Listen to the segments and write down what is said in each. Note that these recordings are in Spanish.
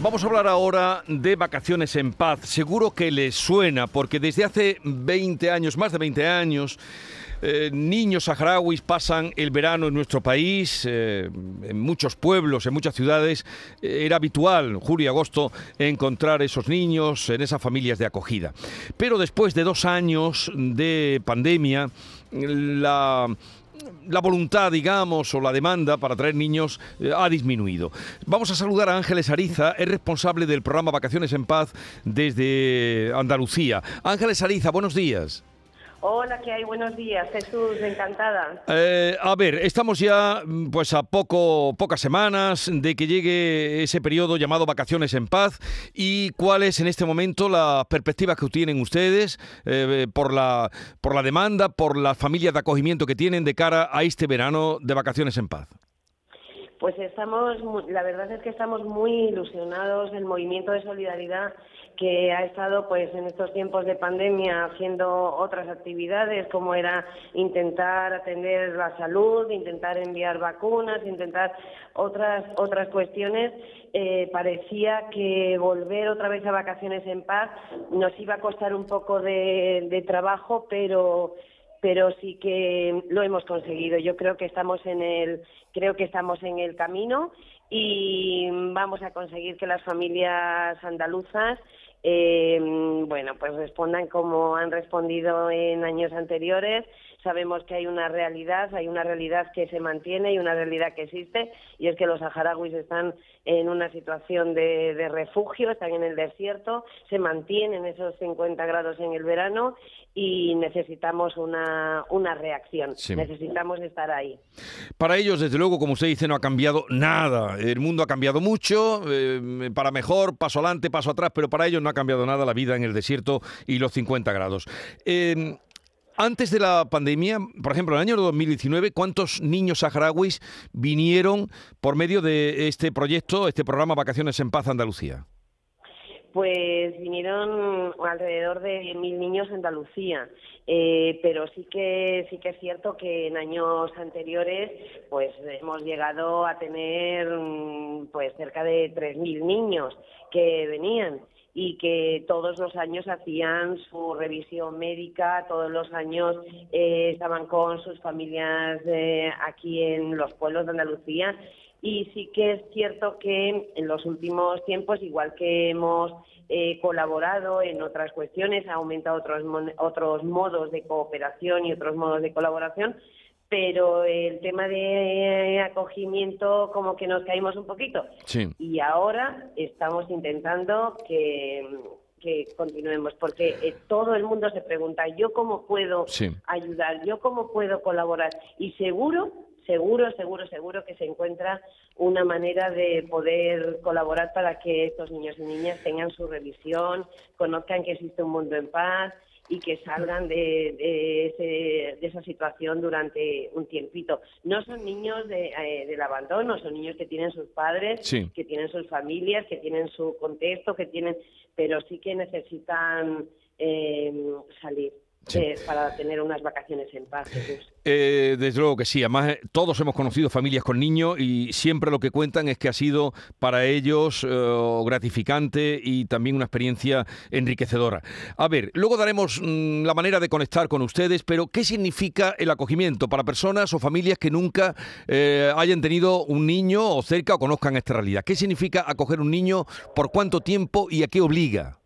Vamos a hablar ahora de vacaciones en paz. Seguro que les suena, porque desde hace 20 años, más de 20 años, eh, niños saharauis pasan el verano en nuestro país, eh, en muchos pueblos, en muchas ciudades. Eh, era habitual, julio y agosto, encontrar esos niños en esas familias de acogida. Pero después de dos años de pandemia, la la voluntad, digamos, o la demanda para traer niños ha disminuido. Vamos a saludar a Ángeles Ariza, es responsable del programa Vacaciones en Paz desde Andalucía. Ángeles Ariza, buenos días. Hola, ¿qué hay? Buenos días, Jesús, encantada. Eh, a ver, estamos ya mm, pues a poco, pocas semanas de que llegue ese periodo llamado Vacaciones en Paz y cuáles en este momento las perspectivas que tienen ustedes eh, por, la, por la demanda, por las familias de acogimiento que tienen de cara a este verano de Vacaciones en Paz. Pues estamos, la verdad es que estamos muy ilusionados. El movimiento de solidaridad que ha estado pues en estos tiempos de pandemia haciendo otras actividades como era intentar atender la salud, intentar enviar vacunas, intentar otras otras cuestiones, eh, parecía que volver otra vez a vacaciones en paz nos iba a costar un poco de, trabajo, pero pero sí que lo hemos conseguido. Yo creo que estamos en el creo que estamos en el camino y vamos a conseguir que las familias andaluzas eh, bueno, pues respondan como han respondido en años anteriores. Sabemos que hay una realidad, hay una realidad que se mantiene y una realidad que existe, y es que los saharauis están en una situación de, refugio, están en el desierto, se mantienen esos 50 grados en el verano y necesitamos una, una reacción, necesitamos estar ahí. Para ellos, desde luego, como usted dice, no ha cambiado nada. El mundo ha cambiado mucho, eh, para mejor, paso adelante, paso atrás, pero para ellos no ha cambiado nada la vida en el desierto y los 50 grados. Eh, antes de la pandemia, por ejemplo, en el año 2019, ¿cuántos niños saharauis vinieron por medio de este proyecto, este programa Vacaciones en Paz Andalucía? Pues vinieron alrededor de mil niños en Andalucía, eh, pero sí que sí que es cierto que en años anteriores, pues hemos llegado a tener mm, pues cerca de tres mil niños que venían y que todos los años hacían su revisión médica, todos los años eh, estaban con sus familias eh, aquí en los pueblos de Andalucía y sí que es cierto que en los últimos tiempos, igual que hemos eh, colaborado en otras cuestiones, ha aumentado otros, otros modos de cooperación y otros modos de colaboración, pero el tema de acogimiento como que nos caímos un poquito. Y ahora estamos intentando que, continuemos, porque eh, todo el mundo se pregunta, ¿yo cómo puedo ayudar? ¿Yo cómo puedo colaborar? Y seguro, seguro, seguro, seguro que se encuentra una manera de poder colaborar para que estos niños y niñas tengan su revisión, conozcan que existe un mundo en paz, y que salgan de, esa situación durante un tiempito. No son niños de, eh, del abandono, son niños que tienen sus padres, que tienen sus familias, que tienen su contexto, que tienen, pero sí que necesitan eh, salir para tener unas vacaciones en paz. Eh, desde luego que sí. Además, eh, todos hemos conocido familias con niños y siempre lo que cuentan es que ha sido para ellos eh, gratificante y también una experiencia enriquecedora. A ver, luego daremos mm, la manera de conectar con ustedes, pero ¿qué significa el acogimiento para personas o familias que nunca hayan tenido un niño o cerca o conozcan esta realidad? ¿Qué significa acoger un niño? ¿Por cuánto tiempo y a qué obliga?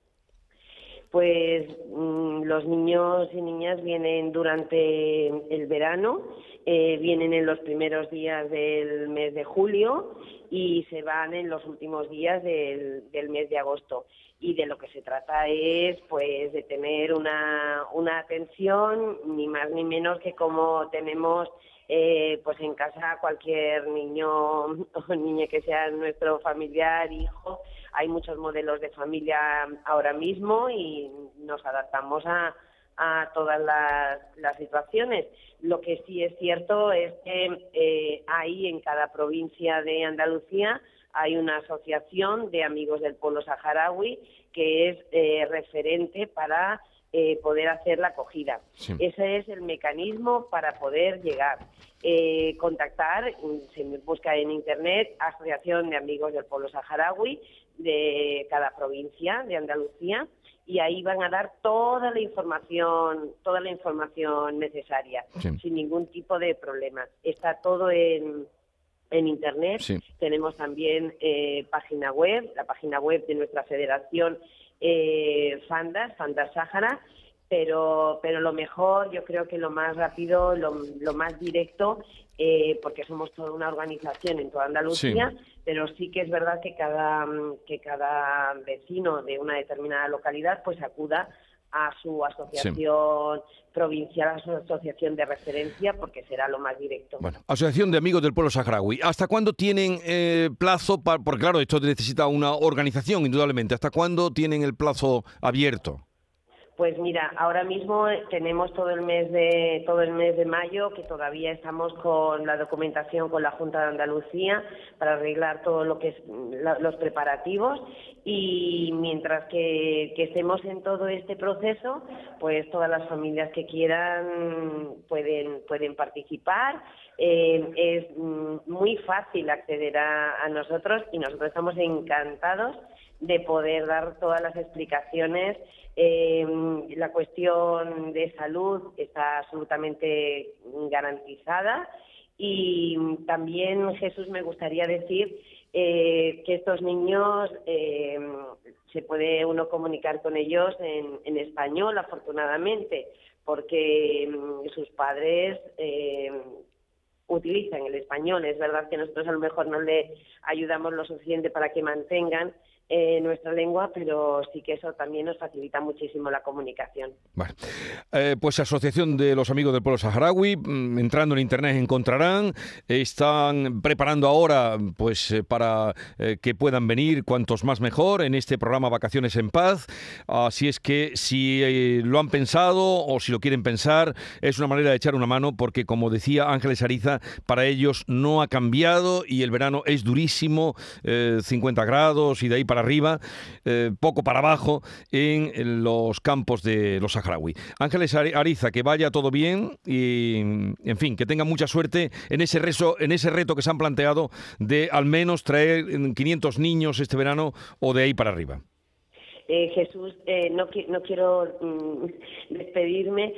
Pues mm, los niños y niñas vienen durante el verano, eh, vienen en los primeros días del mes de julio y se van en los últimos días del, mes de agosto. Y de lo que se trata es pues de tener una, una atención, ni más ni menos que como tenemos eh, pues en casa cualquier niño o niña que sea nuestro familiar, hijo, hay muchos modelos de familia ahora mismo y nos adaptamos a, a todas las, situaciones. Lo que sí es cierto es que eh, hay en cada provincia de Andalucía hay una asociación de amigos del pueblo saharaui que es eh, referente para eh, poder hacer la acogida. Ese es el mecanismo para poder llegar. Eh, contactar, se busca en Internet, Asociación de Amigos del Pueblo Saharaui de cada provincia de Andalucía y ahí van a dar toda la información, toda la información necesaria, sin ningún tipo de problema. Está todo en, en internet. Tenemos también eh, página web, la página web de nuestra federación eh, Fandas, Fandas Sahara, pero, pero lo mejor, yo creo que lo más rápido, lo, más directo, eh, porque somos toda una organización en toda Andalucía, pero sí que es verdad que cada, que cada vecino de una determinada localidad pues acuda a su asociación provincial, a su asociación de referencia, porque será lo más directo. Bueno, Asociación de Amigos del Pueblo Saharaui. ¿Hasta cuándo tienen eh, plazo? Para, porque claro, esto necesita una organización, indudablemente. ¿Hasta cuándo tienen el plazo abierto? Pues mira, ahora mismo tenemos todo el mes de todo el mes de mayo que todavía estamos con la documentación con la Junta de Andalucía para arreglar todo lo que es los preparativos y mientras que, estemos en todo este proceso, pues todas las familias que quieran pueden pueden participar. Eh, es mm, muy fácil acceder a nosotros y nosotros estamos encantados de poder dar todas las explicaciones. Eh, la cuestión de salud está absolutamente garantizada y también, Jesús, me gustaría decir eh, que estos niños se puede uno comunicar con ellos en, en español, afortunadamente, porque mm, sus padres utilizan el español. Es verdad que nosotros a lo mejor no le ayudamos lo suficiente para que mantengan eh, nuestra lengua, pero sí que eso también nos facilita muchísimo la comunicación. Bueno, eh, pues Asociación de los Amigos del Pueblo Saharaui, mm, entrando en Internet encontrarán, están preparando ahora pues eh, para que puedan venir cuantos más mejor en este programa Vacaciones en Paz, así es que si lo han pensado o si lo quieren pensar, es una manera de echar una mano porque como decía Ángeles Ariza, para ellos no ha cambiado y el verano es durísimo, 50 grados y de ahí para arriba, eh, poco para abajo, en los campos de los saharaui. Ángeles Ariza, que vaya todo bien y, en fin, que tenga mucha suerte en ese, rezo, en ese reto que se han planteado de al menos traer 500 niños este verano o de ahí para arriba. Eh, Jesús, eh, no, no, quiero mm, despedirme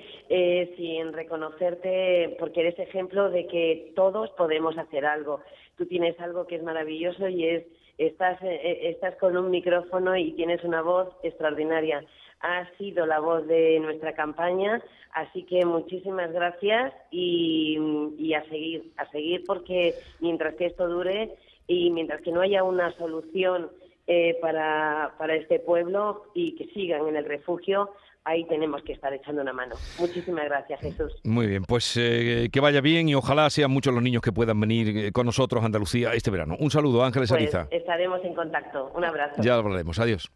sin reconocerte porque eres ejemplo de que todos podemos hacer algo. Tú tienes algo que es maravilloso y es estás, eh, eh, estás con un micrófono y tienes una voz extraordinaria. Has sido la voz de nuestra campaña, así que muchísimas gracias y, y a seguir, a seguir porque mientras que esto dure y mientras que no haya una solución eh, para, para este pueblo y que sigan en el refugio, ahí tenemos que estar echando una mano. Muchísimas gracias, Jesús. Muy bien, pues eh, que vaya bien y ojalá sean muchos los niños que puedan venir eh, con nosotros a Andalucía este verano. Un saludo, Ángeles pues, Ariza. Estaremos en contacto. Un abrazo. Ya hablaremos. Adiós.